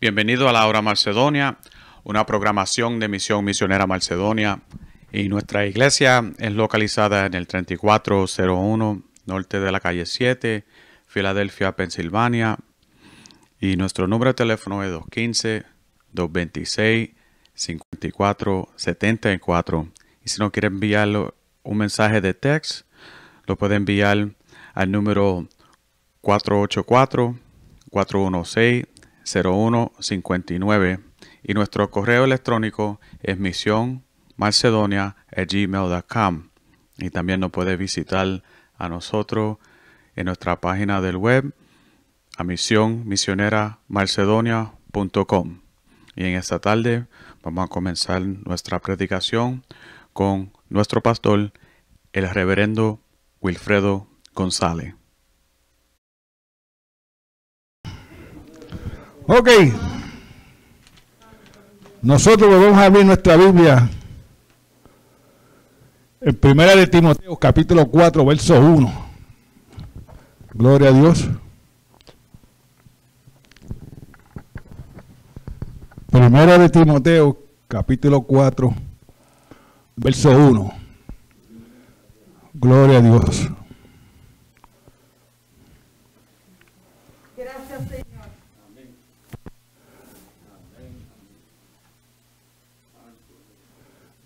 Bienvenido a la Hora Macedonia, una programación de Misión Misionera Macedonia. Y nuestra iglesia es localizada en el 3401 norte de la calle 7, Filadelfia, Pensilvania. Y nuestro número de teléfono es 215-226-5474. Y si no quiere enviar un mensaje de text, lo puede enviar al número 484-416-0159. Y nuestro correo electrónico es misión gmail.com y también nos puede visitar a nosotros en nuestra página del web a misión y en esta tarde vamos a comenzar nuestra predicación con nuestro pastor el reverendo Wilfredo González. Ok. Nosotros vamos a abrir nuestra Biblia en primera de Timoteo, capítulo 4, verso 1. Gloria a Dios. Primera de Timoteo, capítulo 4, verso 1. Gloria a Dios.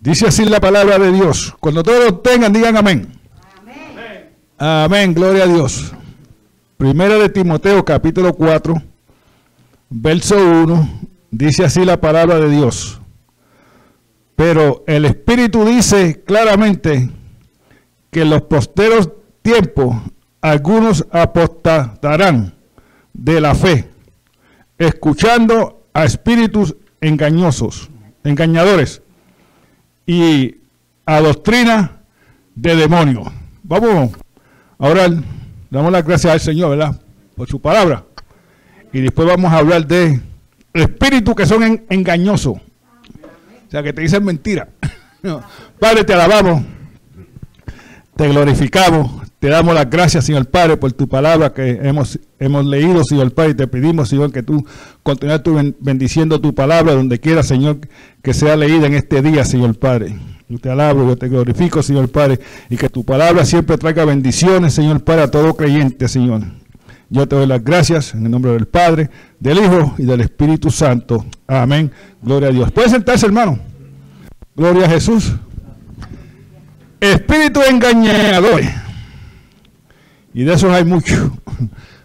Dice así la palabra de Dios. Cuando todos lo tengan, digan amén. amén. Amén. Gloria a Dios. Primera de Timoteo, capítulo 4, verso 1. Dice así la palabra de Dios. Pero el Espíritu dice claramente que en los posteros tiempos algunos apostatarán de la fe, escuchando a espíritus engañosos, engañadores y a doctrina de demonios. Vamos ahora damos las gracias al Señor, ¿verdad? Por su palabra. Y después vamos a hablar de espíritus que son engañosos. O sea, que te dicen mentira. Padre, te alabamos, te glorificamos, te damos las gracias, Señor Padre, por tu palabra que hemos, hemos leído, Señor Padre, y te pedimos, Señor, que tú continúes bendiciendo tu palabra donde quiera, Señor, que sea leída en este día, Señor Padre. Yo te alabo, yo te glorifico, Señor Padre, y que tu palabra siempre traiga bendiciones, Señor Padre, a todo creyente, Señor. Yo te doy las gracias en el nombre del Padre, del Hijo y del Espíritu Santo. Amén. Gloria a Dios. Puede sentarse, hermano. Gloria a Jesús. Espíritu engañador. Y de esos hay muchos.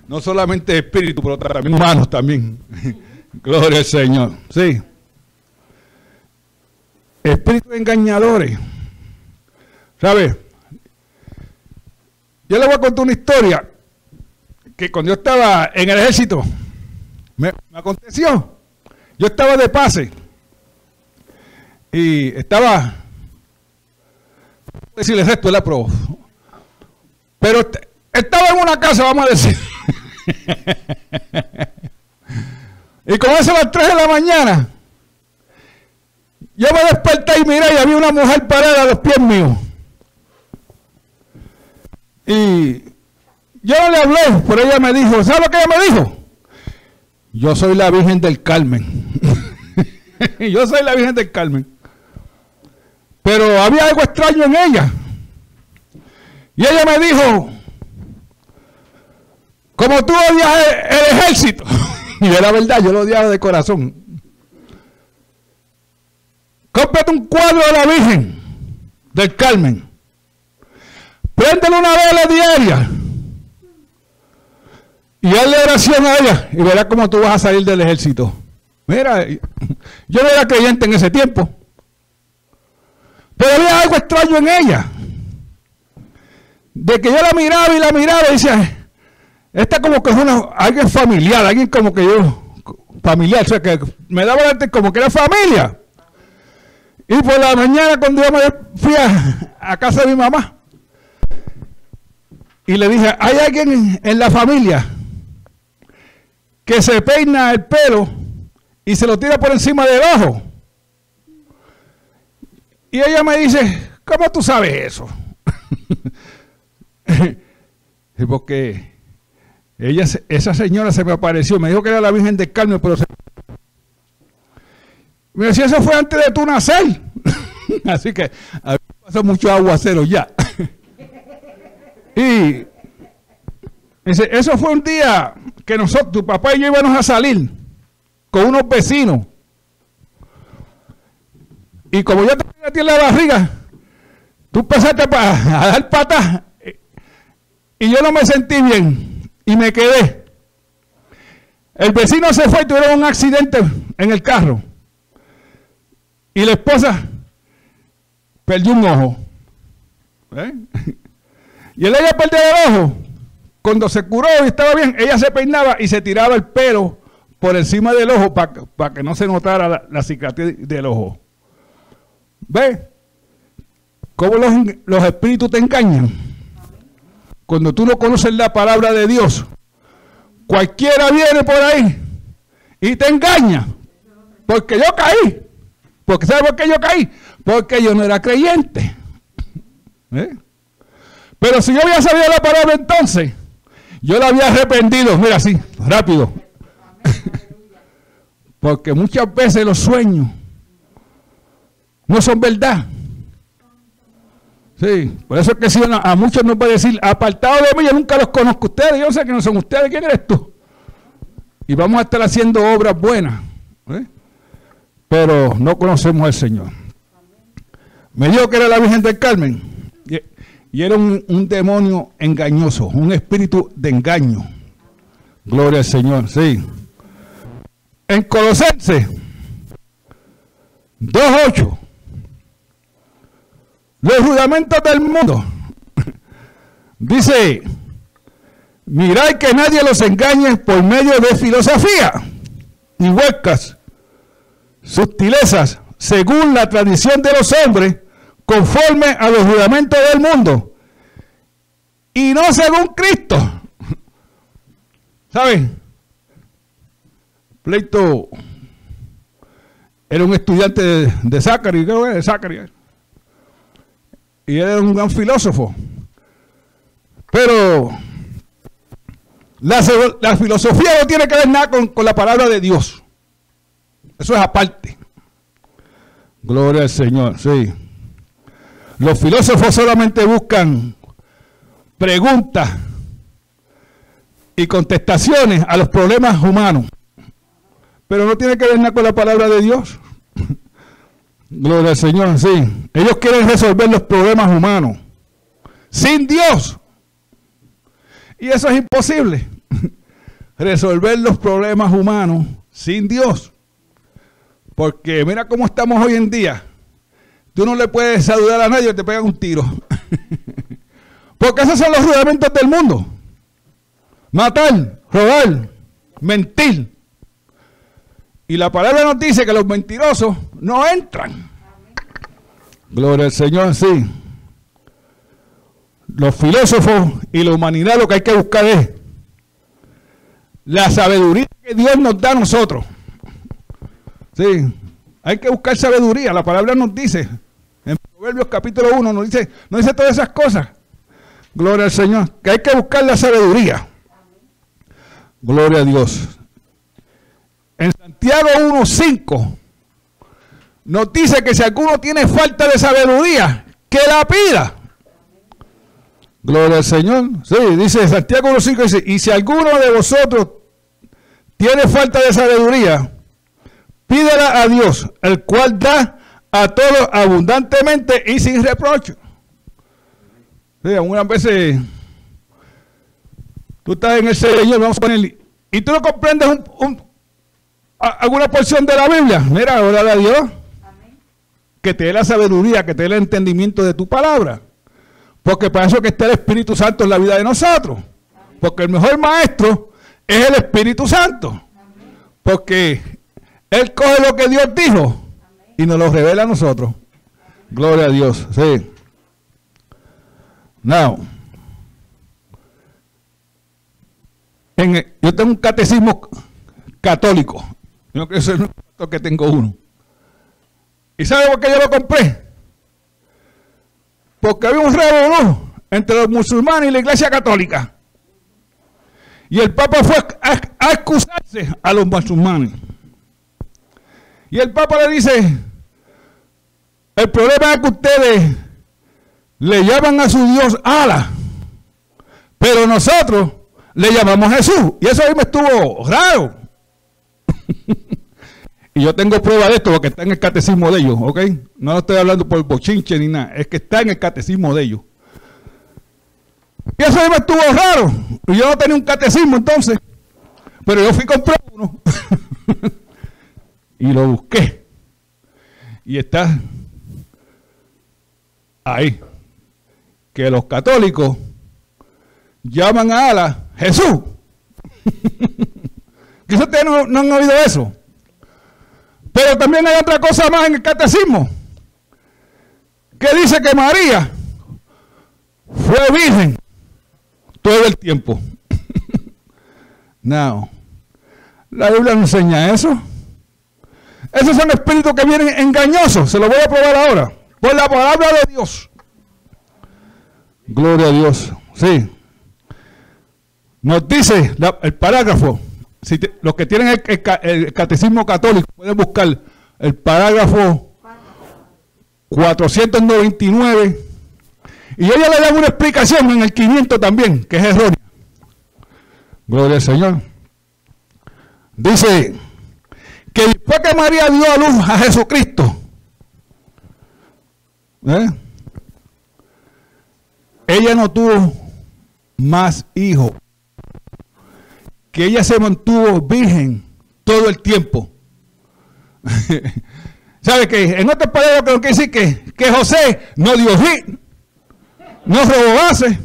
No solamente espíritu, pero también humanos también. Gloria al Señor. Sí. Espíritus engañadores. ¿Sabe? Yo le voy a contar una historia que cuando yo estaba en el ejército, me, aconteció. Yo estaba de pase y estaba, decirles esto, la pro, pero estaba en una casa, vamos a decir. y como eso a las 3 de la mañana, yo me desperté y miré y había una mujer parada a los pies míos. Y yo no le hablé, pero ella me dijo, ¿sabe lo que ella me dijo? Yo soy la Virgen del Carmen. yo soy la Virgen del Carmen. Pero había algo extraño en ella. Y ella me dijo, como tú odias el, ejército, y de la verdad yo lo odiaba de corazón, cómprate un cuadro de la Virgen del Carmen, préndele una vela diaria y hazle oración a ella y verás cómo tú vas a salir del ejército. Mira, yo no era creyente en ese tiempo. Pero había algo extraño en ella. De que yo la miraba y la miraba y decía, esta como que es una, alguien familiar, alguien como que yo, familiar, o sea que me daba como que era familia. Y por la mañana cuando yo me fui a, casa de mi mamá y le dije, ¿hay alguien en la familia que se peina el pelo y se lo tira por encima del ojo. Y ella me dice, ¿cómo tú sabes eso? Porque ella, esa señora se me apareció, me dijo que era la Virgen del Carmen, pero se... me decía, eso fue antes de tu nacer. Así que pasó mucho aguacero ya. y dice, eso fue un día que nosotros, tu papá y yo íbamos a salir con unos vecinos. Y como yo tenía a en la barriga, tú empezaste a dar patas y yo no me sentí bien y me quedé. El vecino se fue y tuvieron un accidente en el carro. Y la esposa perdió un ojo. ¿Eh? Y él ella perdió el ojo. Cuando se curó y estaba bien, ella se peinaba y se tiraba el pelo por encima del ojo para que no se notara la, cicatriz del ojo. ¿Ves? ¿Cómo los espíritus te engañan? Cuando tú no conoces la palabra de Dios, cualquiera viene por ahí y te engaña. Porque yo caí. Porque ¿Sabes por qué yo caí? Porque yo no era creyente. ¿Eh? Pero si yo había sabido la palabra entonces, yo la había arrepentido, mira así, rápido. Porque muchas veces los sueños no son verdad. Sí, por eso es que si a muchos nos puede decir, apartado de mí, yo nunca los conozco ustedes, yo sé que no son ustedes, ¿quién eres tú? Y vamos a estar haciendo obras buenas, ¿eh? pero no conocemos al Señor. Me dijo que era la Virgen del Carmen. Y era un, demonio engañoso, un espíritu de engaño. Gloria al Señor, sí. En Colosenses 2.8, los rudamentos del mundo. Dice, mirad que nadie los engañe por medio de filosofía, ni huecas, sutilezas, según la tradición de los hombres, conforme a los juramentos del mundo y no según Cristo. ¿Saben? Pleito era un estudiante de, de Zachary, creo que de Zachary. Y él era un gran filósofo. Pero la, filosofía no tiene que ver nada con, con la palabra de Dios. Eso es aparte. Gloria al Señor, sí. Los filósofos solamente buscan preguntas y contestaciones a los problemas humanos. Pero no tiene que ver nada con la palabra de Dios. Gloria al Señor, sí. Ellos quieren resolver los problemas humanos sin Dios. Y eso es imposible. resolver los problemas humanos sin Dios. Porque mira cómo estamos hoy en día. Tú no le puedes saludar a nadie te pegan un tiro. Porque esos son los rudamentos del mundo. Matar, robar, mentir. Y la palabra nos dice que los mentirosos no entran. Gloria al Señor, sí. Los filósofos y la humanidad lo que hay que buscar es la sabiduría que Dios nos da a nosotros. Sí, hay que buscar sabiduría. La palabra nos dice, en Proverbios capítulo 1, nos dice, nos dice todas esas cosas. Gloria al Señor. Que hay que buscar la sabiduría. Gloria a Dios. En Santiago 1.5 nos dice que si alguno tiene falta de sabiduría, que la pida. Gloria al Señor. Sí, dice Santiago 1.5, dice, y si alguno de vosotros tiene falta de sabiduría, pídela a Dios, el cual da a todos abundantemente y sin reproche. Sí, algunas veces tú estás en el Señor, vamos a poner, y tú no comprendes alguna porción de la Biblia. Mira, órale a Dios. Que te dé la sabiduría, que te dé el entendimiento de tu palabra. Porque para eso que está el Espíritu Santo en la vida de nosotros. Porque el mejor maestro es el Espíritu Santo. Porque Él coge lo que Dios dijo y nos lo revela a nosotros. Gloria a Dios. Sí. Now. yo tengo un catecismo católico. Yo creo que es que tengo uno. ¿Y sabe por qué yo lo compré? Porque había un revolú entre los musulmanes y la iglesia católica. Y el Papa fue a, a excusarse a los musulmanes. Y el Papa le dice, el problema es que ustedes le llaman a su Dios Ala, pero nosotros le llamamos Jesús. Y eso ahí me estuvo raro. y yo tengo prueba de esto porque está en el catecismo de ellos, ¿ok? No lo estoy hablando por bochinche ni nada, es que está en el catecismo de ellos. Y eso me estuvo raro. Yo no tenía un catecismo entonces. Pero yo fui comprar uno. y lo busqué. Y está ahí. Que los católicos llaman a Ala Jesús. Quizás ustedes no, no han oído eso. Pero también hay otra cosa más en el catecismo. Que dice que María fue virgen todo el tiempo. no. La Biblia no enseña eso. Esos son espíritus que vienen engañosos. Se lo voy a probar ahora. Por la palabra de Dios. Gloria a Dios. Sí. Nos dice el parágrafo, si los que tienen el, catecismo católico pueden buscar el parágrafo 499 y ella le da una explicación en el 500 también, que es errónea. Gloria al Señor. Dice que después que María dio a luz a Jesucristo, ¿eh? ella no tuvo más hijos que ella se mantuvo virgen todo el tiempo. ¿Sabe que En otras palabras, que decir que, que José no dio hit, no robó base,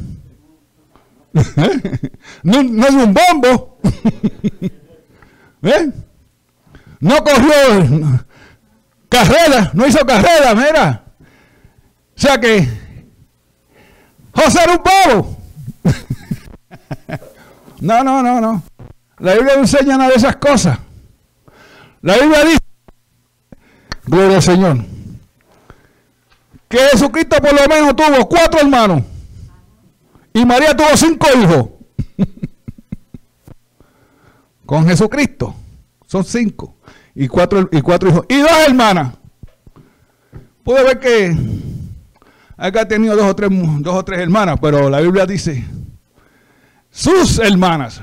no, no dio un bombo, ¿Eh? no corrió carrera, no hizo carrera, mira. O sea que José era un bobo. no, no, no, no. La Biblia no enseña nada de esas cosas. La Biblia dice, gloria al Señor, que Jesucristo por lo menos tuvo cuatro hermanos y María tuvo cinco hijos. Con Jesucristo son cinco y cuatro, y cuatro hijos y dos hermanas. Puede ver que acá ha tenido dos o, tres, dos o tres hermanas, pero la Biblia dice sus hermanas.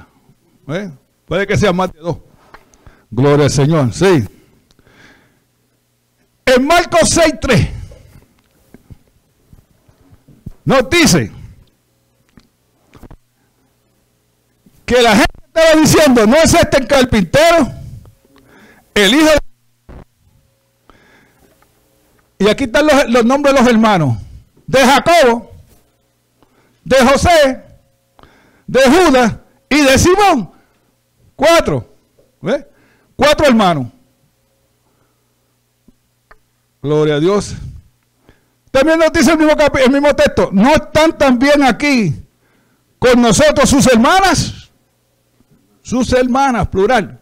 ¿eh? Puede que sea más de dos. Gloria al Señor, sí. En Marcos 6.3 nos dice que la gente estaba diciendo, no es este el carpintero, el hijo de... Y aquí están los, los nombres de los hermanos. De Jacobo, de José, de Judas y de Simón. Cuatro. ¿Ves? Cuatro hermanos. Gloria a Dios. También nos dice el mismo, el mismo texto, ¿no están también aquí con nosotros sus hermanas? Sus hermanas, plural.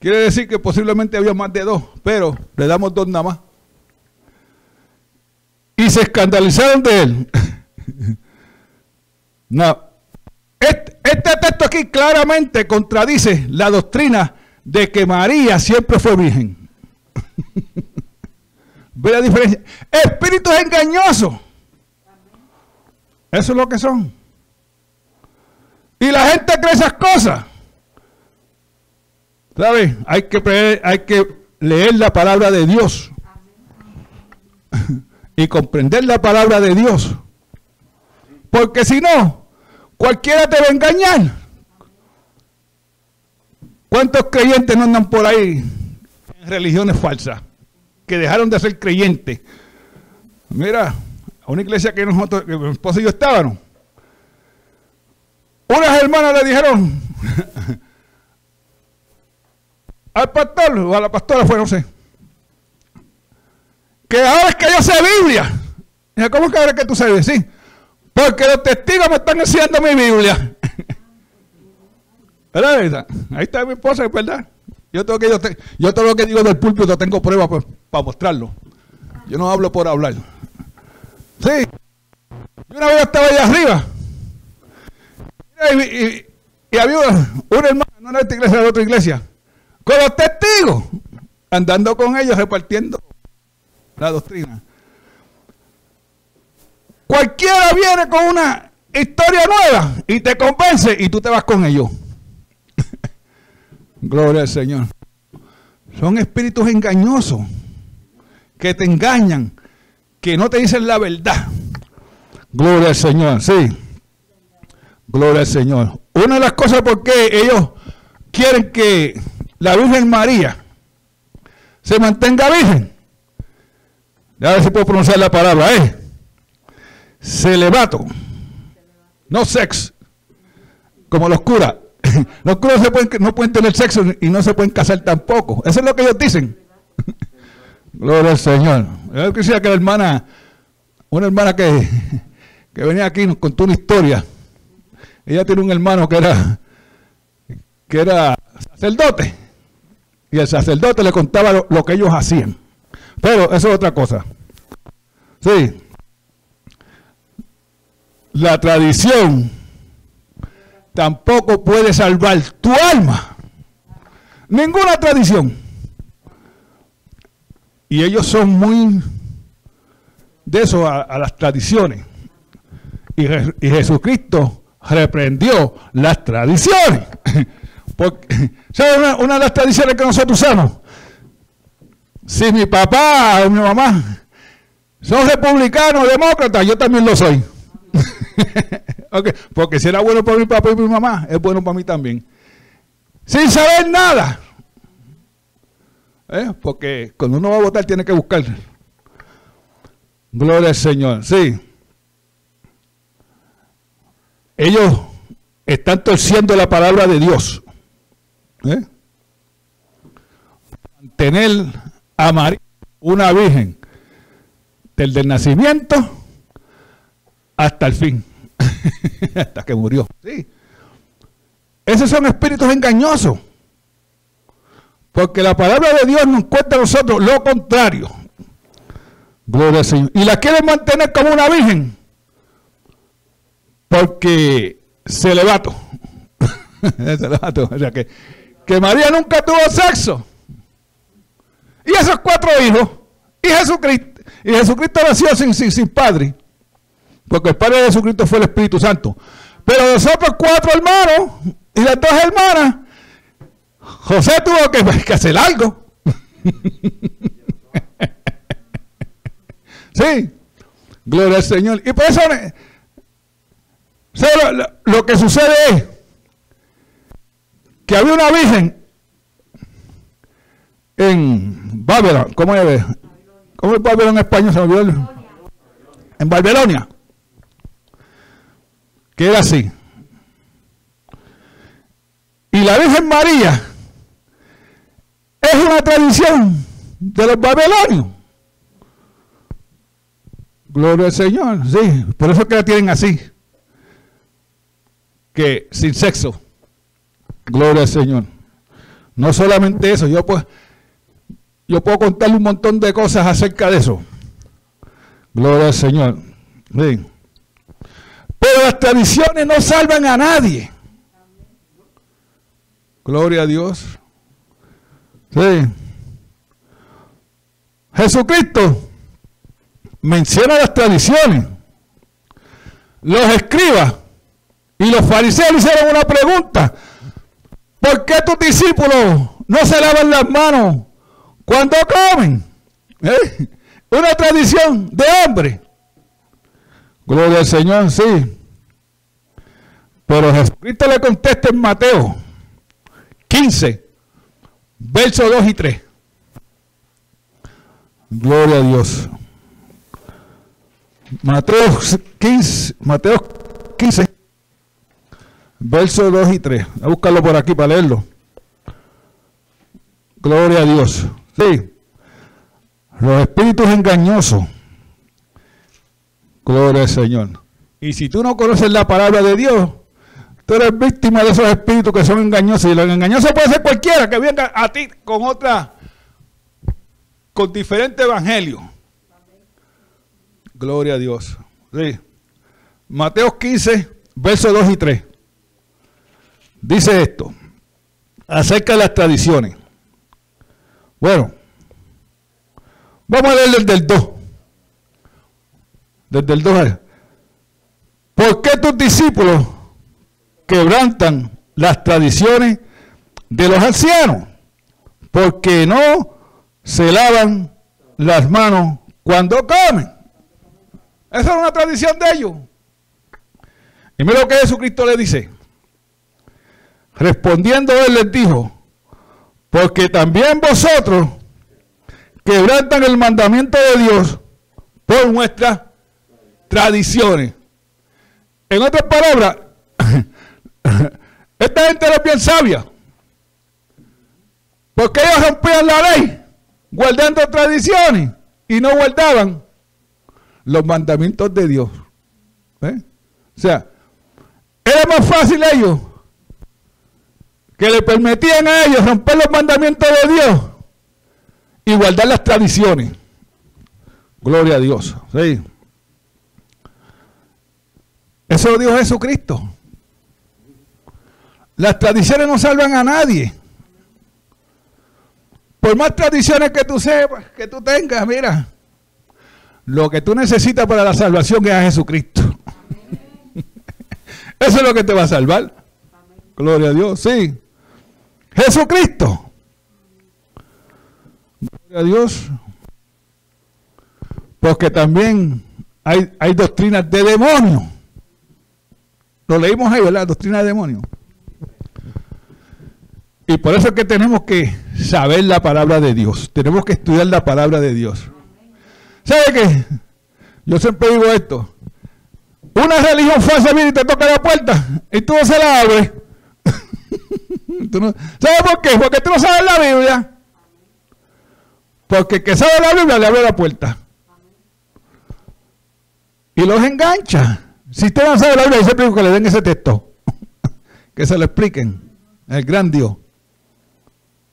Quiere decir que posiblemente había más de dos, pero le damos dos nada más. Y se escandalizaron de él. no, este, texto aquí claramente contradice la doctrina de que María siempre fue virgen. ¿Ve la diferencia? Espíritus engañosos. Eso es lo que son. Y la gente cree esas cosas. ¿Sabes? Hay que, hay que leer la palabra de Dios. y comprender la palabra de Dios. Porque si no, cualquiera te va a engañar. ¿Cuántos creyentes no andan por ahí en religiones falsas? Que dejaron de ser creyentes. Mira, a una iglesia que nosotros, que mi esposo y yo estábamos. Unas hermanas le dijeron al pastor o a la pastora fue, no sé, que ahora es que yo sé Biblia. ¿Cómo es que ahora que tú sabes? Sí, porque los testigos me están enseñando mi Biblia. ¿Verdad? Ahí está mi esposa, es verdad. Yo, tengo que, yo, todo lo que digo del púlpito tengo pruebas para mostrarlo. Yo no hablo por hablar. Sí. Y una vez estaba allá arriba. Y, había una, hermana, no de esta iglesia, de otra iglesia, con los testigos, andando con ellos, repartiendo la doctrina. Cualquiera viene con una historia nueva y te convence y tú te vas con ellos. Gloria al Señor. Son espíritus engañosos que te engañan, que no te dicen la verdad. Gloria al Señor, sí. Gloria al Señor. Una de las cosas por qué ellos quieren que la Virgen María se mantenga virgen. A ver si puedo pronunciar la palabra, ¿eh? Celebato. No sex. Como los curas. Los curas no pueden tener sexo y no se pueden casar tampoco. Eso es lo que ellos dicen. Gloria al Señor. Yo quisiera que la hermana, una hermana que, que venía aquí nos contó una historia. Ella tiene un hermano que era, que era sacerdote. Y el sacerdote le contaba lo, que ellos hacían. Pero eso es otra cosa. Sí. La tradición tampoco puede salvar tu alma. Ninguna tradición. Y ellos son muy de eso a, las tradiciones. Y, y, Jesucristo reprendió las tradiciones. Porque, ¿Sabes una, de las tradiciones que nosotros usamos? Si mi papá o mi mamá son republicanos o demócratas, yo también lo soy. Porque si era bueno para mi papá y mi mamá, es bueno para mí también. Sin saber nada. ¿Eh? Porque cuando uno va a votar tiene que buscar. Gloria al Señor. Sí. Ellos están torciendo la palabra de Dios. ¿Eh? Mantener a María, una virgen, desde el nacimiento hasta el fin, hasta que murió. Sí. Esos son espíritus engañosos. Porque la palabra de Dios nos cuenta a nosotros lo contrario. Gloria al Señor. Y la quieren mantener como una virgen. Porque se levato. o sea que, que María nunca tuvo sexo. Y esos cuatro hijos. Y Jesucristo. Y Jesucristo nació sin, sin, sin padre. Porque el padre de Jesucristo fue el Espíritu Santo. Pero los otros cuatro hermanos y las dos hermanas José tuvo que, hacer algo. sí, gloria al Señor. Y por eso lo, que sucede es que había una virgen en Babilonia. ¿Cómo es? ¿Cómo es Babilonia en español? Se En Babilonia. Que era así. Y la Virgen María es una tradición de los babilonios. Gloria al Señor, sí, por eso es que la tienen así, que sin sexo. Gloria al Señor. No solamente eso, yo pues, yo puedo contarle un montón de cosas acerca de eso. Gloria al Señor. Sí. Las tradiciones no salvan a nadie. Gloria a Dios. Sí. Jesucristo menciona las tradiciones. los escribas y los fariseos le hicieron una pregunta. ¿Por qué tus discípulos no se lavan las manos cuando comen? ¿Eh? Una tradición de hombre. Gloria al Señor, sí. Pero Jesucristo le contesta en Mateo 15, versos 2 y 3. Gloria a Dios. Mateo 15, Mateo 15, versos 2 y 3. Voy a buscarlo por aquí para leerlo. Gloria a Dios. Sí. Los espíritus engañosos. Gloria al Señor. Y si tú no conoces la palabra de Dios, tú eres víctima de esos espíritus que son engañosos. Y los engañosos puede ser cualquiera que venga a ti con otra, con diferente evangelio. Gloria a Dios. Sí. Mateo 15, versos 2 y 3. Dice esto, acerca de las tradiciones. Bueno, vamos a leer desde el 2. Desde el 2. ¿Por qué tus discípulos quebrantan las tradiciones de los ancianos? Porque no se lavan las manos cuando comen. Esa es una tradición de ellos. Y mira lo que Jesucristo le dice. Respondiendo él les dijo, porque también vosotros quebrantan el mandamiento de Dios por nuestras tradiciones. En otras palabras, esta gente era bien sabia. Porque ellos rompían la ley, guardando tradiciones, y no guardaban los mandamientos de Dios. ¿Eh? O sea, era más fácil ellos que le permitían a ellos romper los mandamientos de Dios y guardar las tradiciones. Gloria a Dios. Eso lo dijo Jesucristo. Las tradiciones no salvan a nadie. Por más tradiciones que tú sepas, que tú tengas, mira, lo que tú necesitas para la salvación es a Jesucristo. Eso es lo que te va a salvar. Gloria a Dios, sí. Jesucristo. Gloria a Dios. Porque también hay, hay doctrinas de demonio. Lo leímos ahí, ¿verdad? Doctrina de demonio. Y por eso es que tenemos que saber la palabra de Dios. Tenemos que estudiar la palabra de Dios. ¿Sabe qué? Yo siempre digo esto. Una religión falsa viene y te toca la puerta y tú no se la abres. ¿Sabes por qué? Porque tú no sabes la Biblia. Porque el que sabe la Biblia le abre la puerta. Y los engancha. Si usted no sabe la Biblia, yo siempre digo que le den ese texto. que se lo expliquen. El gran Dios.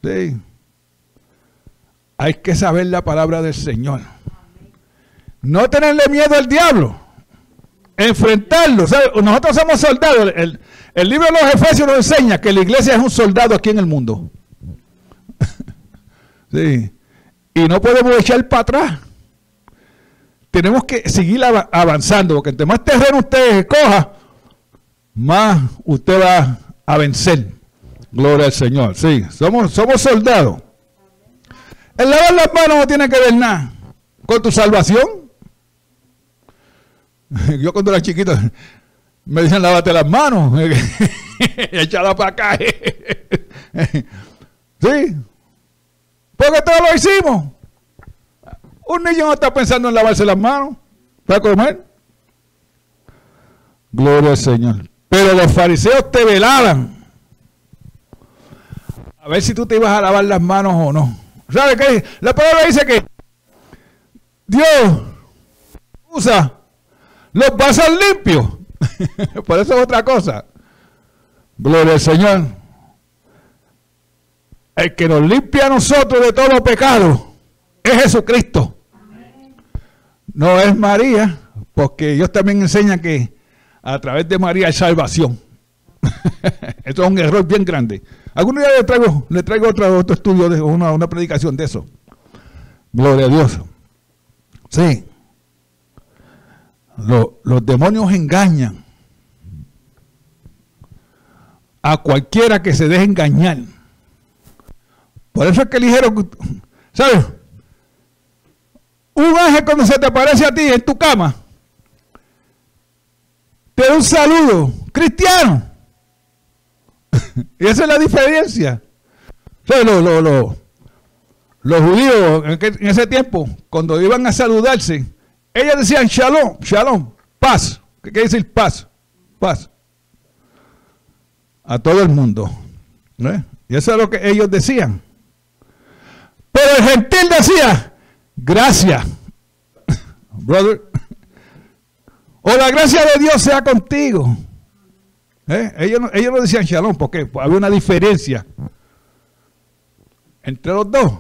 Sí. Hay que saber la palabra del Señor. No tenerle miedo al diablo. Enfrentarlo. Nosotros somos soldados. El, libro de los Efesios nos enseña que la iglesia es un soldado aquí en el mundo. sí. Y no podemos echar para atrás. Tenemos que seguir avanzando, porque entre más terreno usted escoja, más usted va a vencer. Gloria al Señor. Sí, somos, somos soldados. El lavar las manos no tiene que ver nada con tu salvación. Yo cuando era chiquito me dicen lávate las manos, échala para acá. sí, porque todos lo hicimos. Un niño no está pensando en lavarse las manos para comer. Gloria al Señor. Pero los fariseos te velaban. A ver si tú te ibas a lavar las manos o no. ¿Sabe qué? La palabra dice que Dios usa los vasos limpios Por eso es otra cosa. Gloria al Señor. El que nos limpia a nosotros de todo pecado es Jesucristo. No es María, porque ellos también enseñan que a través de María hay salvación. Esto es un error bien grande. Algún día le traigo, le traigo otro, otro estudio, de una, una predicación de eso. Gloria a Dios. Sí. los demonios engañan a cualquiera que se deje engañar. Por eso es que eligieron, ¿sabes? Un ángel cuando se te aparece a ti en tu cama, te da un saludo cristiano. y esa es la diferencia. los judíos en ese tiempo, cuando iban a saludarse, ellos decían shalom, shalom, paz. ¿Qué quiere decir paz? Paz. A todo el mundo. Y eso es lo que ellos decían. Pero el gentil decía, gracias, brother. O la gracia de Dios sea contigo. ¿Eh? Ellos, no, ellos no decían shalom porque había una diferencia entre los dos.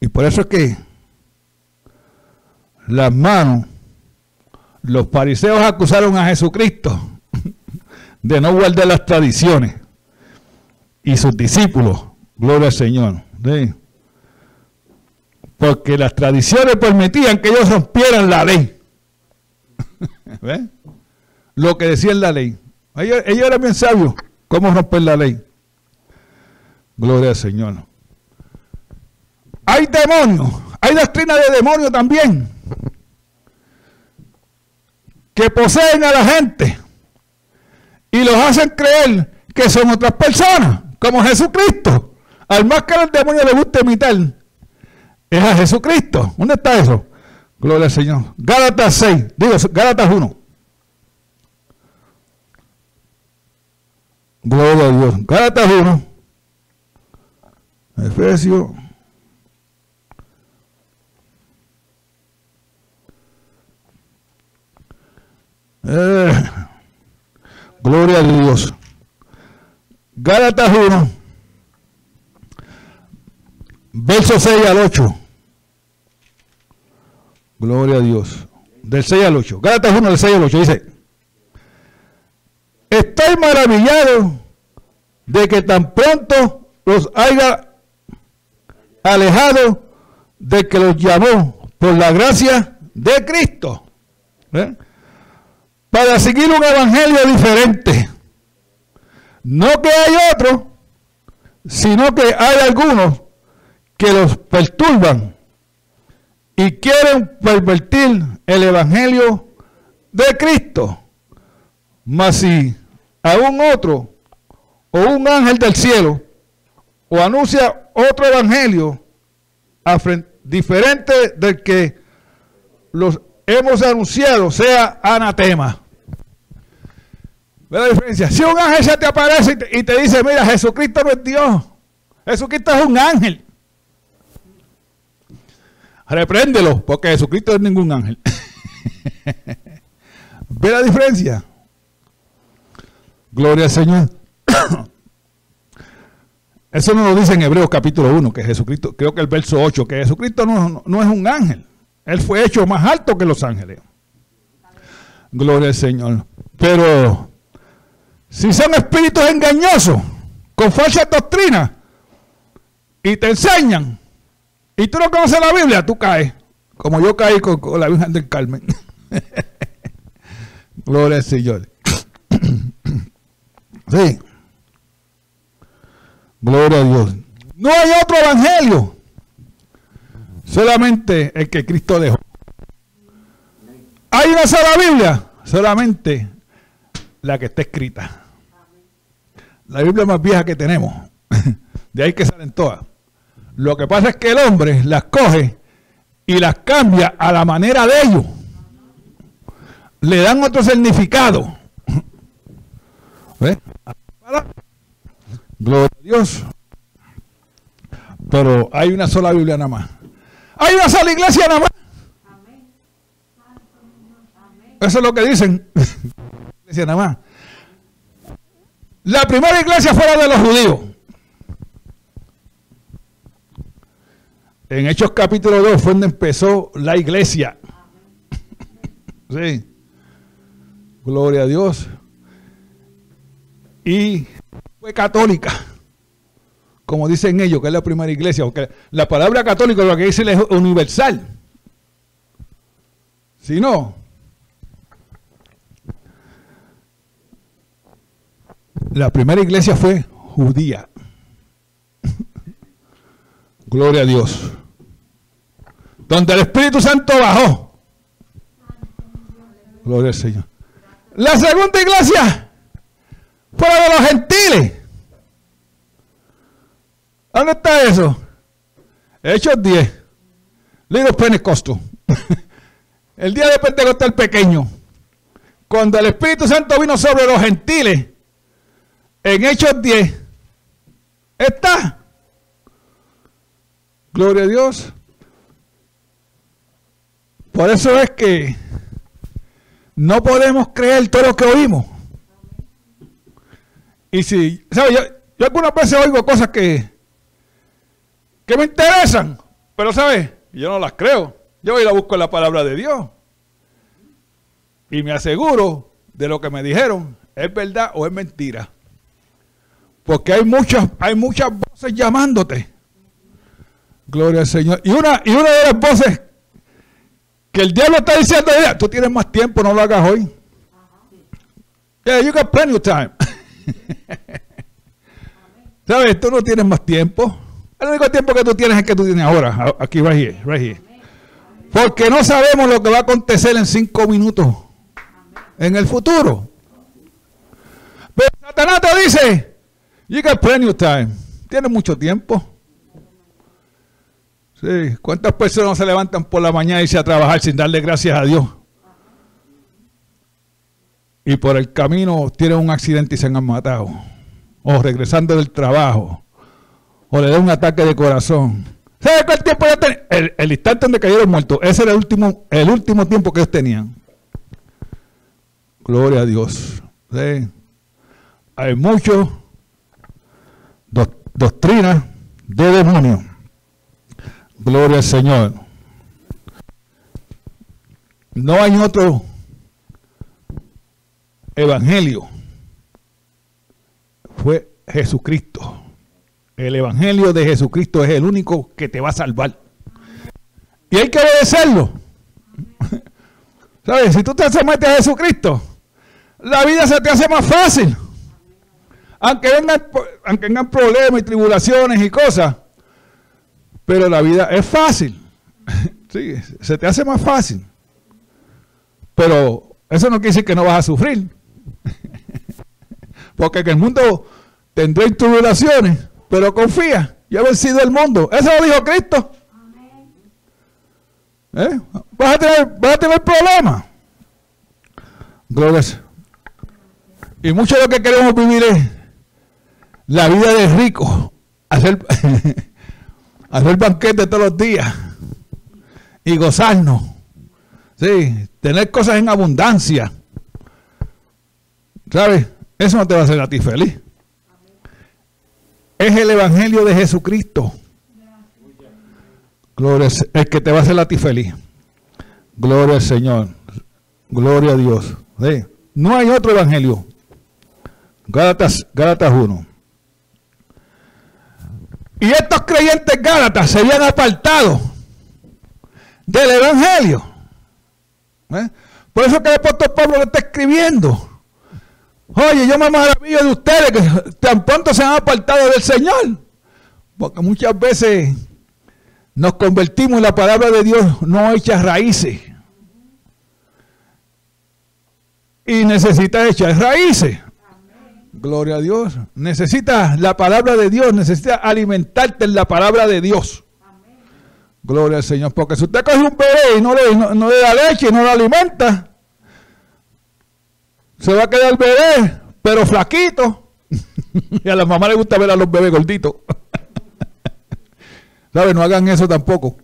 Y por eso es que las manos, los fariseos acusaron a Jesucristo de no guardar las tradiciones. Y sus discípulos, gloria al Señor. Porque las tradiciones permitían que ellos rompieran la ley. Lo que decía en la ley. Ellos, ellos eran bien sabios. ¿Cómo romper la ley? Gloria al Señor. Hay demonios. Hay doctrina de demonios también. Que poseen a la gente. Y los hacen creer que son otras personas. Como Jesucristo. Al más que al demonio le gusta imitar. Es a Jesucristo. ¿Dónde está eso? Gloria al Señor. Gálatas 6. Digo, Gálatas 1. Gloria a Dios. Gálatas 1. Efesios. Eh, gloria a Dios. Gálatas 1, verso 6 al 8. Gloria a Dios. Del 6 al 8. Gálatas 1, del 6 al 8. Dice, estoy maravillado de que tan pronto los haya alejado de que los llamó por la gracia de Cristo. ¿Eh? Para seguir un evangelio diferente. No que hay otro, sino que hay algunos que los perturban y quieren pervertir el evangelio de Cristo. Mas si a un otro o un ángel del cielo o anuncia otro evangelio diferente del que los hemos anunciado, sea anatema. ¿Ve la diferencia? Si un ángel se te aparece y te, dice, mira, Jesucristo no es Dios, Jesucristo es un ángel. Repréndelo, porque Jesucristo es ningún ángel. ¿Ve la diferencia? Gloria al Señor. Eso no lo dice en Hebreos capítulo 1, que Jesucristo, creo que el verso 8, que Jesucristo no, no es un ángel. Él fue hecho más alto que los ángeles. Gloria al Señor. Pero si son espíritus engañosos, con falsas doctrinas, y te enseñan, y tú no conoces la Biblia, tú caes. Como yo caí con la Virgen del Carmen. Gloria al Señor. Sí. Gloria a Dios. No hay otro evangelio. Solamente el que Cristo dejó. Hay una sola Biblia. Solamente la que está escrita. La Biblia más vieja que tenemos. De ahí que salen todas. Lo que pasa es que el hombre las coge y las cambia a la manera de ellos. Le dan otro significado. ¿Ves? Gloria a Dios. Pero hay una sola Biblia nada más. Hay una sola iglesia nada más. Eso es lo que dicen. iglesia nada más. La primera iglesia fue la de los judíos. En Hechos capítulo 2 fue donde empezó la iglesia. sí. Gloria a Dios. Y fue católica, como dicen ellos, que es la primera iglesia, porque la palabra católica lo que dice es universal. Si no, la primera iglesia fue judía. Gloria a Dios. Donde el Espíritu Santo bajó. Gloria al Señor. La segunda iglesia la de los gentiles. ¿Dónde está eso? Hechos 10. Little Pentecostal. el día de Pentecostal pequeño. Cuando el Espíritu Santo vino sobre los gentiles, en Hechos 10, está. Gloria a Dios. Por eso es que no podemos creer todo lo que oímos. Y si, ¿sabes? Yo, yo algunas veces oigo cosas que, que me interesan, pero ¿sabes? Yo no las creo. Yo voy a busco en la palabra de Dios. Y me aseguro de lo que me dijeron, es verdad o es mentira. Porque hay muchas, hay muchas voces llamándote. Gloria al Señor. Y una, y una de las voces que el diablo está diciendo, tú tienes más tiempo, no lo hagas hoy. Yeah, you got plenty of time. ¿Sabes? Tú no tienes más tiempo. El único tiempo que tú tienes es que tú tienes ahora, aquí, right here, right here. Porque no sabemos lo que va a acontecer en cinco minutos en el futuro. Pero Satanás te dice, you got plenty of. Tienes mucho tiempo. Sí, ¿cuántas personas se levantan por la mañana y se a trabajar sin darle gracias a Dios? Y por el camino tienen un accidente y se han matado. O regresando del trabajo. O le da un ataque de corazón. ¿Sabe cuál tiempo ya tenían? El, el, instante donde cayeron muertos. Ese era el último, el último tiempo que ellos tenían. Gloria a Dios. Hay muchas do, doctrinas de demonios. Gloria al Señor. No hay otro evangelio. Fue Jesucristo. El evangelio de Jesucristo es el único que te va a salvar. Y hay que obedecerlo. ¿Sabes? Si tú te sometes a Jesucristo, la vida se te hace más fácil. Aunque vengan, aunque vengan problemas y tribulaciones y cosas, pero la vida es fácil. Sí, se te hace más fácil. Pero eso no quiere decir que no vas a sufrir. Porque en el mundo tendréis tribulaciones, pero confía, ya he vencido el mundo. Eso lo dijo Cristo. ¿Eh? Vas, a tener, vas a tener problemas. Gloria. Y mucho de lo que queremos vivir es la vida de rico. Hacer hacer banquete todos los días y gozarnos. Sí, tener cosas en abundancia. ¿Sabes? Eso no te va a hacer a ti feliz. Es el Evangelio de Jesucristo. Gloria, el que te va a hacer a ti feliz. Gloria al Señor. Gloria a Dios. No hay otro Evangelio. Gálatas, Gálatas 1. Y estos creyentes gálatas se habían apartado del Evangelio. ¿Eh? Por eso que el apóstol Pablo le está escribiendo. Oye, yo me maravillo de ustedes que tan pronto se han apartado del Señor. Porque muchas veces nos convertimos en la palabra de Dios no hecha raíces. Y necesita echar raíces. Gloria a Dios. Necesitas la palabra de Dios, necesitas alimentarte en la palabra de Dios. Gloria al Señor. Porque si usted coge un bebé y no le, no, le da leche y no lo alimenta, se va a quedar el bebé, pero flaquito. y a la mamá le gusta ver a los bebés gorditos. ¿Sabes? No hagan eso tampoco.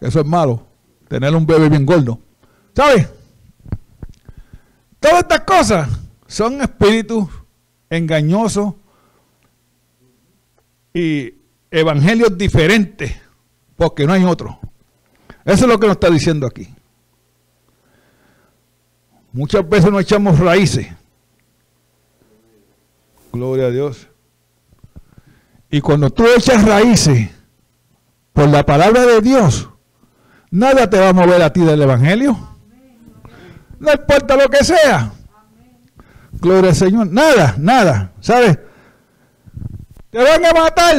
Eso es malo. Tener un bebé bien gordo. ¿Sabes? Todas estas cosas son espíritus engañosos y evangelios diferentes, porque no hay otro. Eso es lo que nos está diciendo aquí. Muchas veces nos echamos raíces. Gloria a Dios. Y cuando tú echas raíces por la palabra de Dios, nada te va a mover a ti del Evangelio. No importa lo que sea. Gloria al Señor. Nada, nada. ¿Sabes? Te van a matar.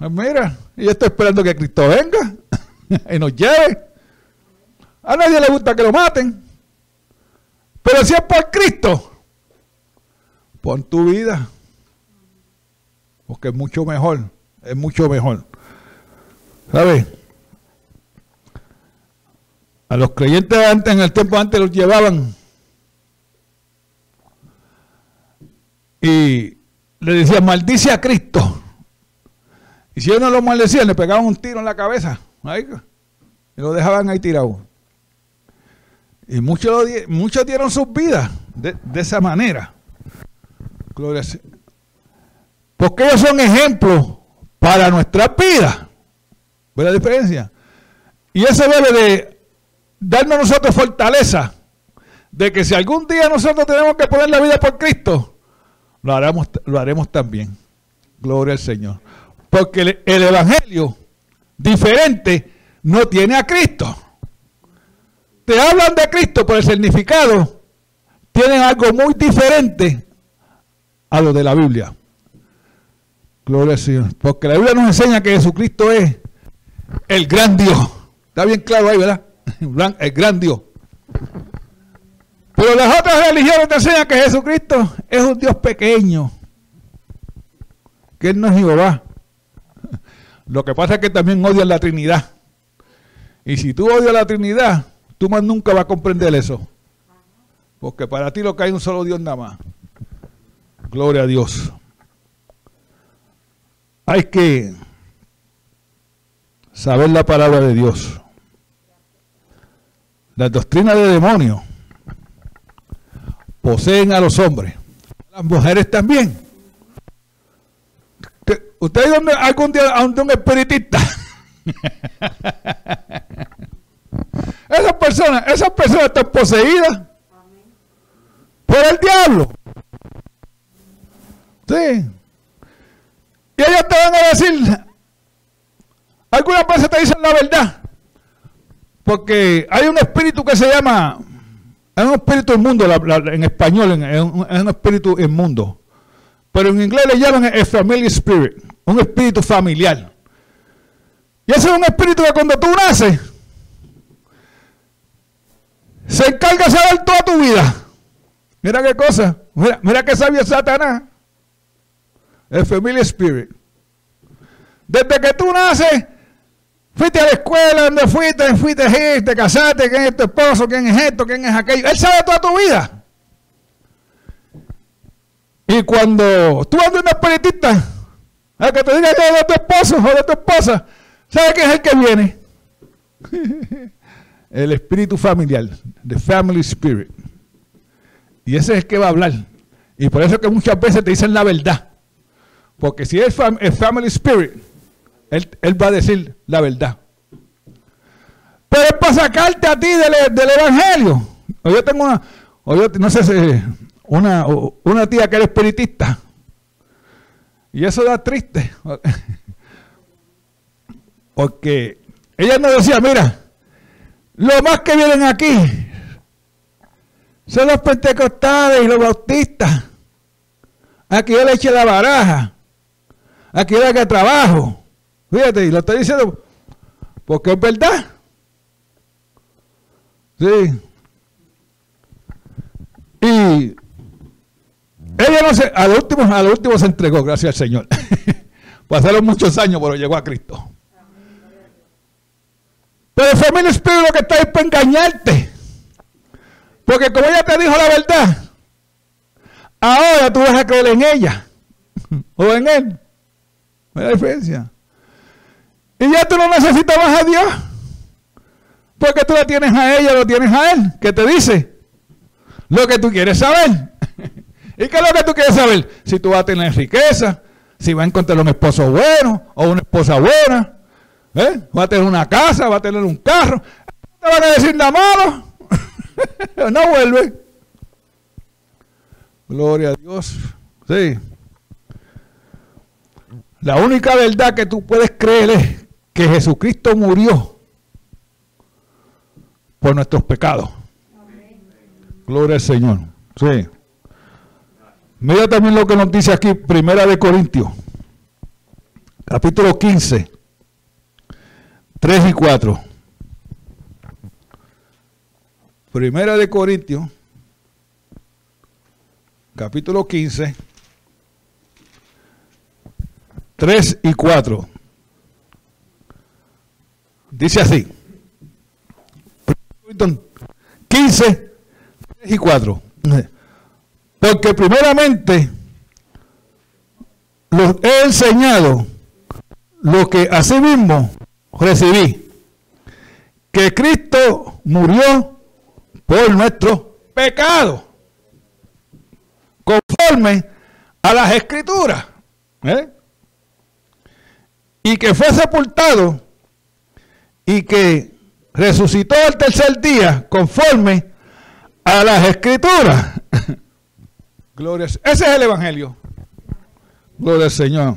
Pues mira, yo estoy esperando que Cristo venga y nos lleve. A nadie le gusta que lo maten. Pero si es por Cristo, pon tu vida. Porque es mucho mejor. Es mucho mejor. ¿Sabes? A los creyentes antes, en el tiempo antes, los llevaban y le decían, maldice a Cristo. Y si ellos no lo maldecían, le pegaban un tiro en la cabeza. y lo dejaban ahí tirado. Y muchos, muchos dieron sus vidas de, esa manera. Porque ellos son ejemplos para nuestra vida. ¿Ve la diferencia? Y eso debe de darnos nosotros fortaleza de que si algún día nosotros tenemos que poner la vida por Cristo, lo haremos, lo haremos también. Gloria al Señor. Porque el Evangelio diferente no tiene a Cristo. Te hablan de Cristo, pero el significado tienen algo muy diferente a lo de la Biblia. Gloria al Señor. Porque la Biblia nos enseña que Jesucristo es el gran Dios. Está bien claro ahí, ¿verdad? El gran Dios. Pero las otras religiones te enseñan que Jesucristo es un Dios pequeño. Que Él no es Jehová. Lo que pasa es que también odian la Trinidad. Y si tú odias la Trinidad, tú más nunca vas a comprender eso. Porque para ti lo que hay un solo Dios nada más. Gloria a Dios. Hay que saber la palabra de Dios. Las doctrinas de demonios poseen a los hombres. Las mujeres también. ¿Usted algún día a un espiritista? esas personas, esas personas están poseídas por el diablo. Sí. Y ellos te van a decir, algunas veces te dicen la verdad. Porque hay un espíritu que se llama, es un espíritu inmundo en español, es un, espíritu inmundo. Pero en inglés le llaman el family spirit, un espíritu familiar. Y ese es un espíritu que cuando tú naces, se encarga de saber toda tu vida. Mira qué cosa, mira, mira qué sabio Satanás. El family spirit. Desde que tú naces, fuiste a la escuela, donde fuiste, fuiste, te casaste, quién es tu esposo, quién es esto, quién es aquello. Él sabe toda tu vida. Y cuando tú andas una espiritista, a que te diga que es de tu esposo o de tu esposa, ¿sabe quién es el que viene? el espíritu familiar, the family spirit. Y ese es el que va a hablar. Y por eso es que muchas veces te dicen la verdad. Porque si es el family spirit, él, va a decir la verdad. Pero es para sacarte a ti del, evangelio. O yo tengo una, o yo no sé si, una, una tía que era espiritista. Y eso da triste. Porque ella nos decía, mira, lo más que vienen aquí son los pentecostales y los bautistas. Aquí yo le eché la baraja. Aquí yo que trabajo. Fíjate, y lo estoy diciendo porque es verdad. Sí. Y ella no se, al último, al último se entregó, gracias al Señor. Pasaron muchos años, pero llegó a Cristo. Pero el familia espíritu que está ahí para engañarte. Porque como ella te dijo la verdad, ahora tú vas a creer en ella o en él. ¿Me da diferencia? Y ya tú no necesitas más a Dios. Porque tú la tienes a ella, lo tienes a él, que te dice lo que tú quieres saber. ¿Y qué es lo que tú quieres saber? Si tú vas a tener riqueza, si vas a encontrar un esposo bueno o una esposa buena, ¿eh? va a tener una casa, va a tener un carro. ¿Te van a decir nada malo? no vuelve. Gloria a Dios. Sí. La única verdad que tú puedes creer es que Jesucristo murió por nuestros pecados. Gloria al Señor. Sí. Mira también lo que nos dice aquí, Primera de Corintios, capítulo 15, 3 y 4. Primera de Corintios, capítulo 15, 3 y 4. Dice así. 15, 3 y 4. Porque primeramente los he enseñado lo que mismo recibí. Que Cristo murió por nuestro pecado. Conforme a las escrituras. ¿eh? Y que fue sepultado y que resucitó el tercer día conforme a las escrituras. Gloria. Ese es el Evangelio. Gloria al Señor.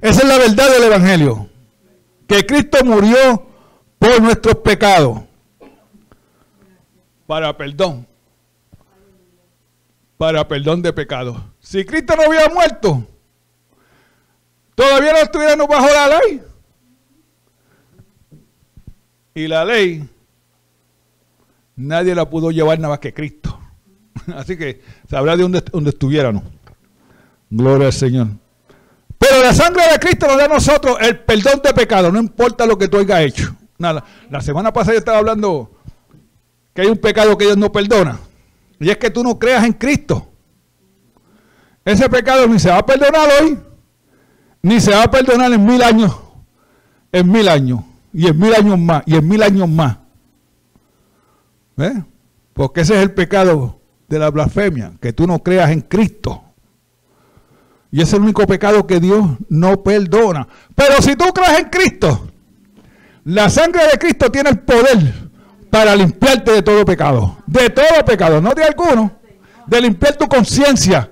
Esa es la verdad del Evangelio. Que Cristo murió por nuestros pecados. Para perdón. Para perdón de pecados. Si Cristo no hubiera muerto, todavía no estuviéramos bajo la ley. Y la ley, nadie la pudo llevar nada más que Cristo. Así que sabrá de dónde, dónde estuviéramos. Gloria al Señor. Pero la sangre de Cristo nos da a nosotros el perdón de pecado, no importa lo que tú hayas hecho. Nada. La semana pasada yo estaba hablando que hay un pecado que Dios no perdona. Y es que tú no creas en Cristo. Ese pecado ni se va a perdonar hoy, ni se va a perdonar en mil años. En mil años. Y en mil años más. Y en mil años más. ¿Eh? Porque ese es el pecado de la blasfemia, que tú no creas en Cristo. Y es el único pecado que Dios no perdona. Pero si tú crees en Cristo, la sangre de Cristo tiene el poder para limpiarte de todo pecado. De todo pecado, no de alguno. De limpiar tu conciencia.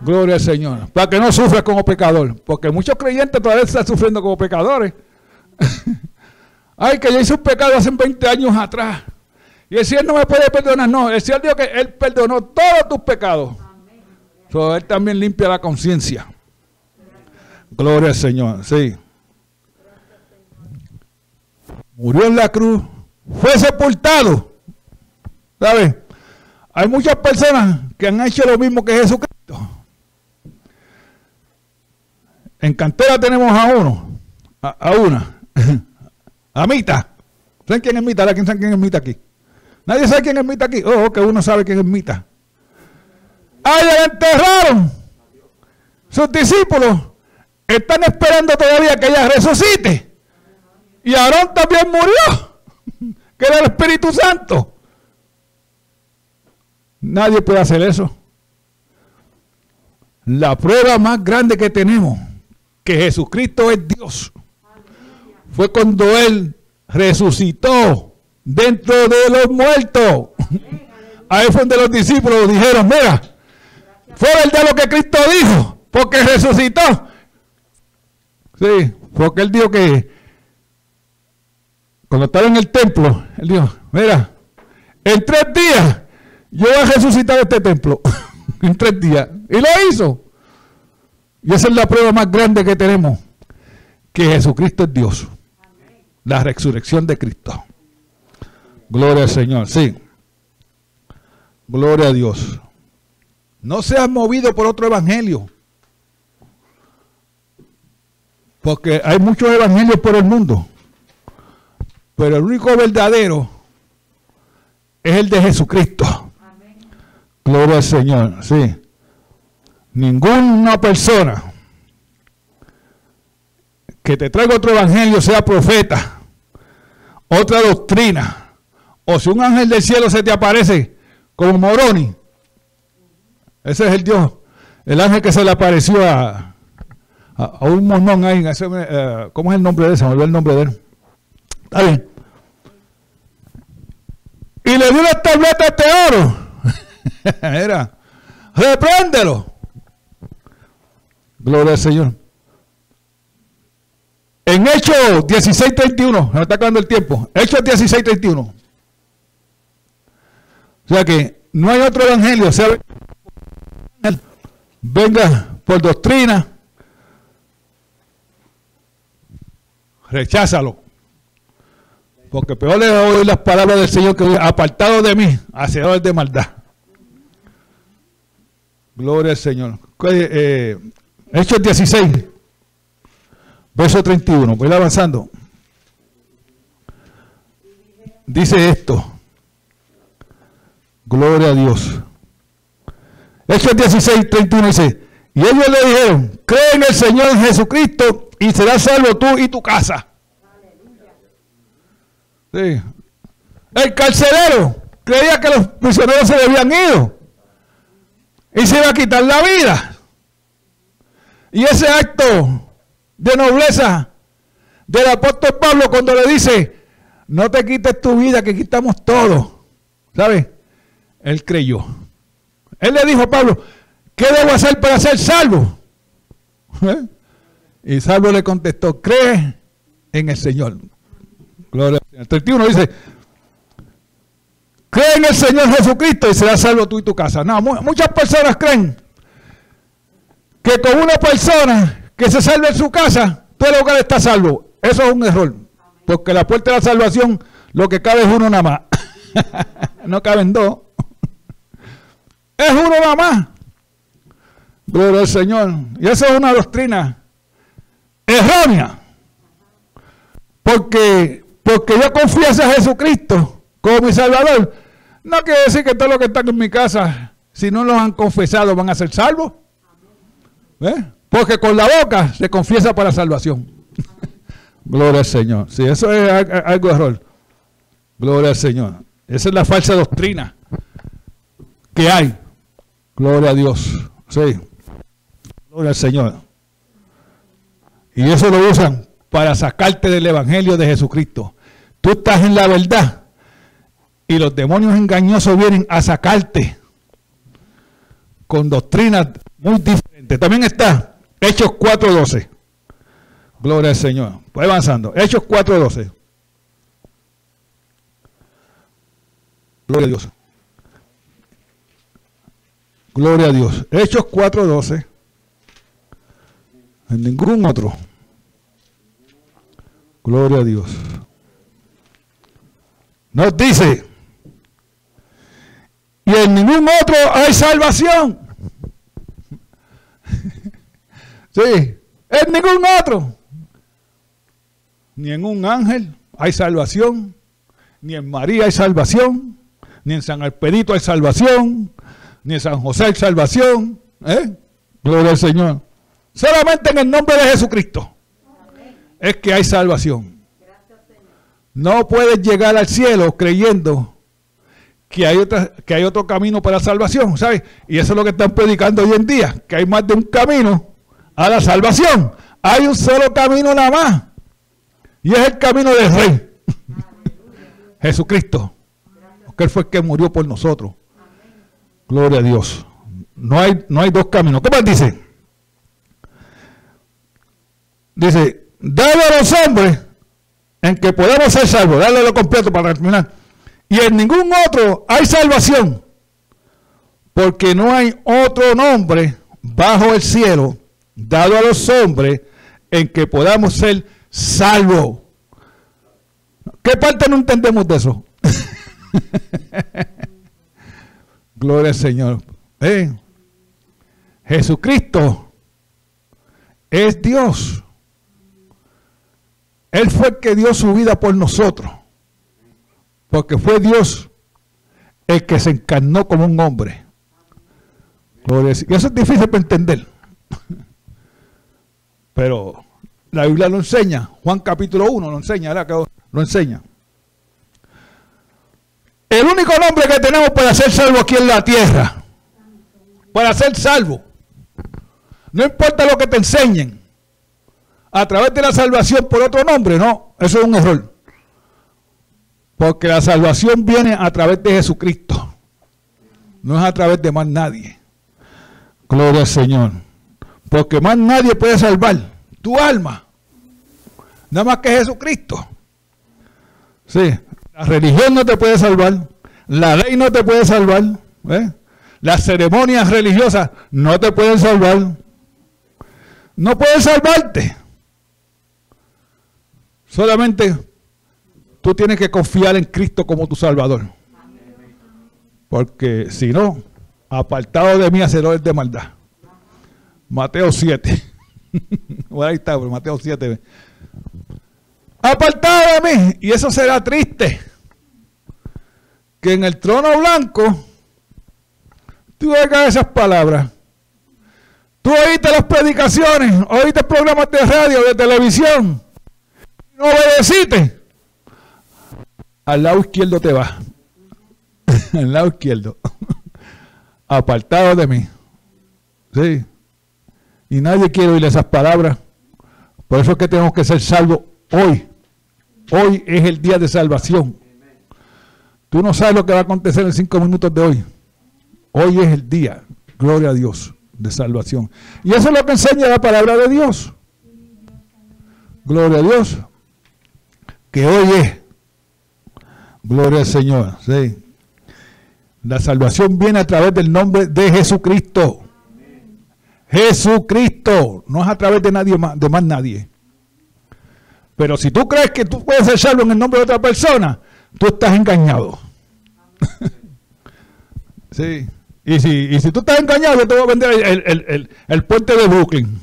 Gloria al Señor. Para que no sufras como pecador. Porque muchos creyentes todavía están sufriendo como pecadores. Ay, que yo hice un pecado hace 20 años atrás. Y el Señor no me puede perdonar. No, el Señor dijo que Él perdonó todos tus pecados. So, él también limpia la conciencia. Gloria al Señor, sí. Murió en la cruz, fue sepultado. ¿Sabes? Hay muchas personas que han hecho lo mismo que Jesucristo. En cantera tenemos a uno, a, una, a Mita. ¿Saben quién es Mita? ¿Quién sabe quién es Mita aquí? Nadie sabe quién es Mita aquí. Oh, que uno sabe quién es Mita. ¡Ay, la enterraron! Sus discípulos están esperando todavía que ella resucite. Y Aarón también murió, que era el Espíritu Santo. Nadie puede hacer eso. La prueba más grande que tenemos, que Jesucristo es Dios, fue cuando Él resucitó dentro de los muertos. Ahí fue donde los discípulos dijeron, mira, fue verdad lo que Cristo dijo, porque resucitó. Sí, porque él dijo que cuando estaba en el templo, él dijo, mira, en tres días yo voy a resucitar este templo. en tres días. Y lo hizo. Y esa es la prueba más grande que tenemos, que Jesucristo es Dios. La resurrección de Cristo. Gloria al Señor, sí. Gloria a Dios. No seas movido por otro evangelio. Porque hay muchos evangelios por el mundo. Pero el único verdadero es el de Jesucristo. Gloria al Señor. Sí. Ninguna persona que te traiga otro evangelio, sea profeta, otra doctrina, o si un ángel del cielo se te aparece como Moroni, ese es el Dios, el ángel que se le apareció a, a, un monón ahí. Eh, ¿Cómo es el nombre de ese? Me olvidó el nombre de él. Está bien. Y le dio las tabletas de oro. Era, repréndelo. Gloria al Señor. En Hechos 16:31, me está acabando el tiempo. Hechos 16:31. O sea que no hay otro evangelio, o sea, venga por doctrina, recházalo. Porque peor le oír las palabras del Señor que apartado de mí, hacedores de maldad. Gloria al Señor. Eh, Hechos 16, verso 31. Voy avanzando. Dice esto. Gloria a Dios. Hechos 16, 31 dice, y ellos le dijeron, cree en el Señor Jesucristo y serás salvo tú y tu casa. Sí. El carcelero creía que los prisioneros se habían ido y se iba a quitar la vida. Y ese acto de nobleza del apóstol Pablo cuando le dice, no te quites tu vida, que quitamos todo. ¿Sabes? Él creyó. Él le dijo a Pablo, ¿qué debo hacer para ser salvo? ¿Eh? Y Salvo le contestó, cree en el Señor. Gloria El 31 dice, cree en el Señor Jesucristo y será salvo tú y tu casa. No, muchas personas creen que con una persona que se salve en su casa, todo lugar está salvo. Eso es un error. Porque la puerta de la salvación, lo que cabe es uno nada más. no caben dos. Más. Gloria al Señor. Y esa es una doctrina errónea. Porque, porque yo confieso a Jesucristo como mi Salvador. No quiere decir que todos los que están en mi casa, si no los han confesado, van a ser salvos. Porque con la boca se confiesa para salvación. Gloria al Señor. Si eso es algo de error. Gloria al Señor. Esa es la falsa doctrina que hay. Gloria a Dios. Sí. Gloria al Señor. Y eso lo usan para sacarte del Evangelio de Jesucristo. Tú estás en la verdad y los demonios engañosos vienen a sacarte con doctrinas muy diferentes. También está Hechos 4.12. Gloria al Señor. Voy avanzando. Hechos 4.12. Gloria a Dios. Gloria a Dios. Hechos 4.12. En ningún otro. Gloria a Dios. Nos dice, y en ningún otro hay salvación. sí, en ningún otro. Ni en un ángel hay salvación, ni en María hay salvación, ni en San Alpedito hay salvación, ni San José hay salvación. ¿eh? Gloria al Señor. Solamente en el nombre de Jesucristo es que hay salvación. No puedes llegar al cielo creyendo que hay, otra, que hay otro camino para la salvación, ¿sabes? Y eso es lo que están predicando hoy en día, que hay más de un camino a la salvación. Hay un solo camino nada más. Y es el camino del Rey. Jesucristo. Porque Él fue el que murió por nosotros. Gloria a Dios. No hay, no hay dos caminos. ¿Qué más dice? Dice, dale a los hombres en que podemos ser salvos. Dale lo completo para terminar. Y en ningún otro hay salvación. Porque no hay otro nombre bajo el cielo dado a los hombres en que podamos ser salvos. ¿Qué parte no entendemos de eso? Gloria al Señor. ¿Eh? Jesucristo es Dios. Él fue el que dio su vida por nosotros. Porque fue Dios el que se encarnó como un hombre. Y eso es difícil para entender. Pero la Biblia lo enseña. Juan capítulo 1 lo enseña. Lo enseña. El único nombre que tenemos para ser salvo aquí en la tierra. Para ser salvo. No importa lo que te enseñen a través de la salvación por otro nombre, no, eso es un error. Porque la salvación viene a través de Jesucristo, no es a través de más nadie. Gloria al Señor. Porque más nadie puede salvar tu alma, nada más que Jesucristo. Sí, la religión no te puede salvar, La ley no te puede salvar. ¿eh? Las ceremonias religiosas no te pueden salvar. No pueden salvarte. Solamente tú tienes que confiar en Cristo como tu Salvador. Porque si no, apartado de mí hacedores de maldad. Mateo 7. bueno, ahí está, Mateo 7. Apartado de mí. Y eso será triste. Que en el trono blanco tú oigas esas palabras. Tú oíste las predicaciones, oíste programas de radio, de televisión. No obedeciste. Al lado izquierdo te va. Al lado izquierdo. Apartado de mí. Sí. Y nadie quiere oír esas palabras. Por eso es que tenemos que ser salvos hoy. Hoy es el día de salvación. Tú no sabes lo que va a acontecer en cinco minutos de hoy. Hoy es el día, gloria a Dios, de salvación. Y eso es lo que enseña la palabra de Dios. Gloria a Dios. Que hoy es. Gloria al Señor. La salvación viene a través del nombre de Jesucristo. Jesucristo. No es a través de nadie más, de más nadie. Pero si tú crees que tú puedes salvo en el nombre de otra persona, tú estás engañado. sí. Y si, y si tú estás engañado, te voy a vender el, el, el, el puente de Brooklyn.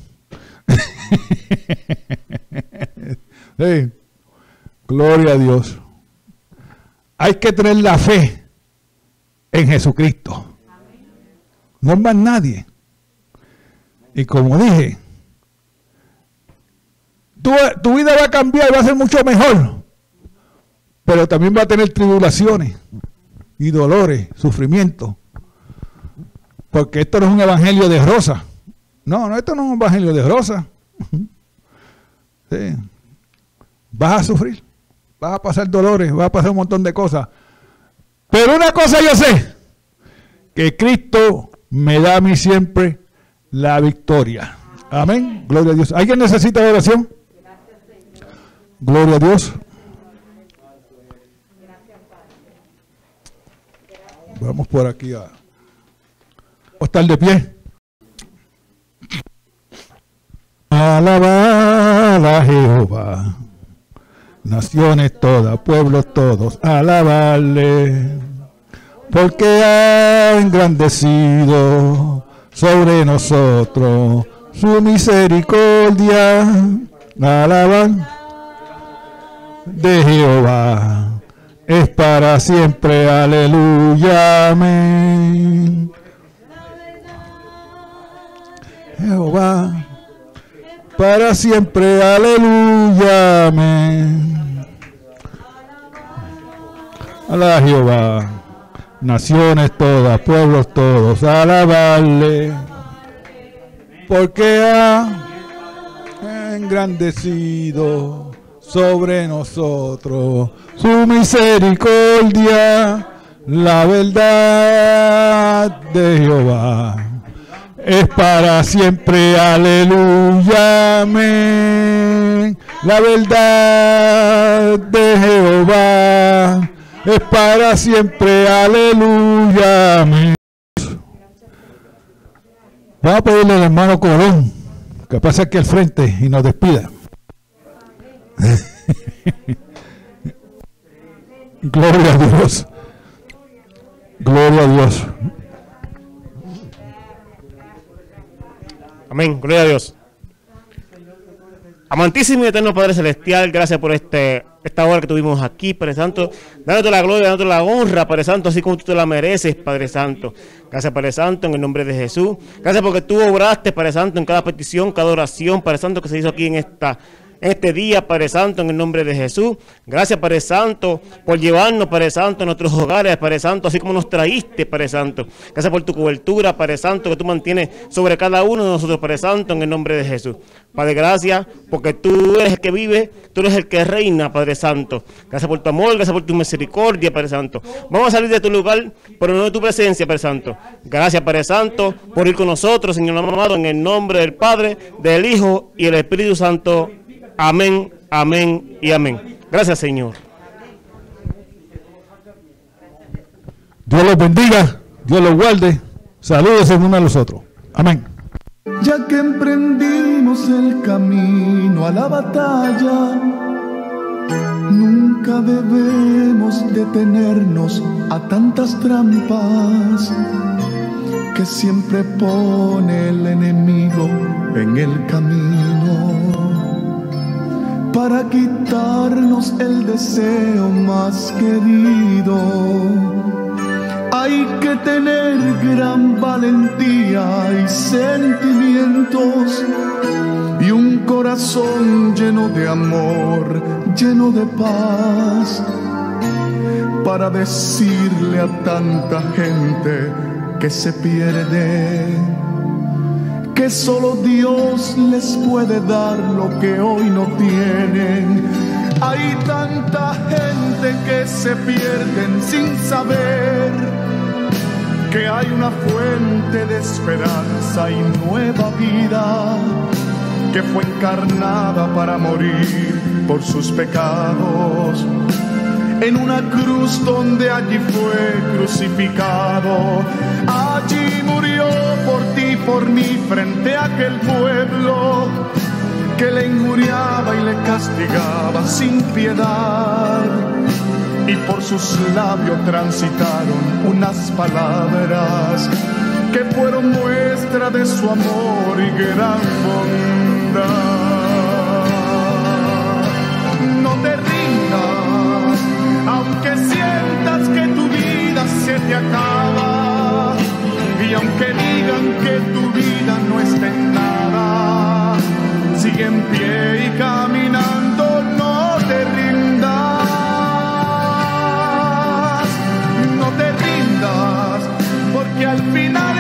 sí. Gloria a Dios. Hay que tener la fe en Jesucristo. No es más nadie. Y como dije, tu, tu vida va a cambiar, va a ser mucho mejor. Pero también va a tener tribulaciones y dolores, sufrimientos. Porque esto no es un evangelio de rosa. No, no, esto no es un evangelio de rosa. Sí. Vas a sufrir, vas a pasar dolores, vas a pasar un montón de cosas. Pero una cosa yo sé, que Cristo me da a mí siempre la victoria. Amén. Gloria a Dios. ¿Alguien necesita oración? Gloria a Dios. Vamos por aquí a, a estar de pie. Alabad a Jehová. Naciones todas, pueblos todos, alabarle. Porque ha engrandecido sobre nosotros su misericordia. Alabar de Jehová es para siempre, aleluya, amén. Jehová, para siempre, aleluya, amén. Alá Jehová, naciones todas, pueblos todos, alabarle, porque ha engrandecido sobre nosotros su misericordia, la verdad de Jehová es para siempre, aleluya, amén. La verdad de Jehová es para siempre, aleluya, amén. Vamos a pedirle al hermano Colón que pase aquí al frente y nos despida. Gloria a Dios. Gloria a Dios. Amén, gloria a Dios. Amantísimo y eterno Padre Celestial, gracias por este, esta hora que tuvimos aquí, Padre Santo. Dándote la gloria, dándote la honra, Padre Santo, así como tú te la mereces, Padre Santo. Gracias, Padre Santo, en el nombre de Jesús. Gracias porque tú obraste, Padre Santo, en cada petición, cada oración, Padre Santo, que se hizo aquí en esta este día, Padre Santo, en el nombre de Jesús. Gracias, Padre Santo, por llevarnos, Padre Santo, a nuestros hogares, Padre Santo, así como nos traíste, Padre Santo. Gracias por tu cobertura, Padre Santo, que tú mantienes sobre cada uno de nosotros, Padre Santo, en el nombre de Jesús. Padre, gracias, porque tú eres el que vive, tú eres el que reina, Padre Santo. Gracias por tu amor, gracias por tu misericordia, Padre Santo. Vamos a salir de tu lugar, pero no de tu presencia, Padre Santo. Gracias, Padre Santo, por ir con nosotros, Señor amado, en el nombre del Padre, del Hijo y del Espíritu Santo. Amén, amén y amén. Gracias, Señor. Dios los bendiga, Dios los guarde. Saludos en uno a los otros. Amén. Ya que emprendimos el camino a la batalla, nunca debemos detenernos a tantas trampas que siempre pone el enemigo en el camino para quitarnos el deseo más querido. Hay que tener gran valentía y sentimientos y un corazón lleno de amor, lleno de paz, para decirle a tanta gente que se pierde que solo Dios les puede dar lo que hoy no tienen. Hay tanta gente que se pierden sin saber que hay una fuente de esperanza y nueva vida que fue encarnada para morir por sus pecados en una cruz donde allí fue crucificado. Allí por mí, frente a aquel pueblo que le injuriaba y le castigaba sin piedad. Y por sus labios transitaron unas palabras que fueron muestra de su amor y gran bondad. aunque sientas que tu vida se te acaba y aunque digan que tu vida no está en nada, sigue en pie y caminando, no te rindas, no te rindas, porque al final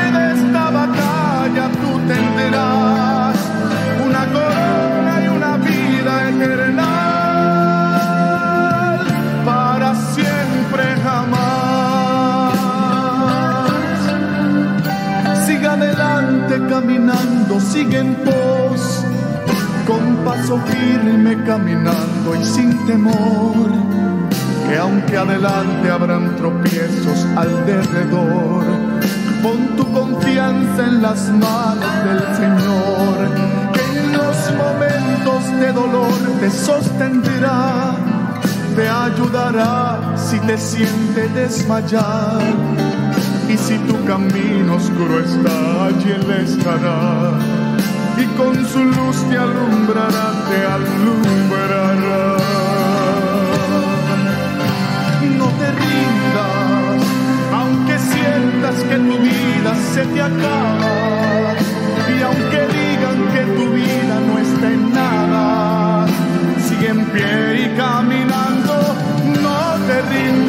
caminando, sigue en pos, con paso firme caminando y sin temor, que aunque adelante habrán tropiezos al derredor, pon tu confianza en las manos del Señor, que en los momentos de dolor te sostendrá, te ayudará si te sientes desmayar y si tu camino oscuro está, allí Él estará. Y con su luz te alumbrará, te alumbrará. No te rindas, aunque sientas que tu vida se te acaba. Y aunque digan que tu vida no está en nada, sigue en pie y caminando, no te rindas.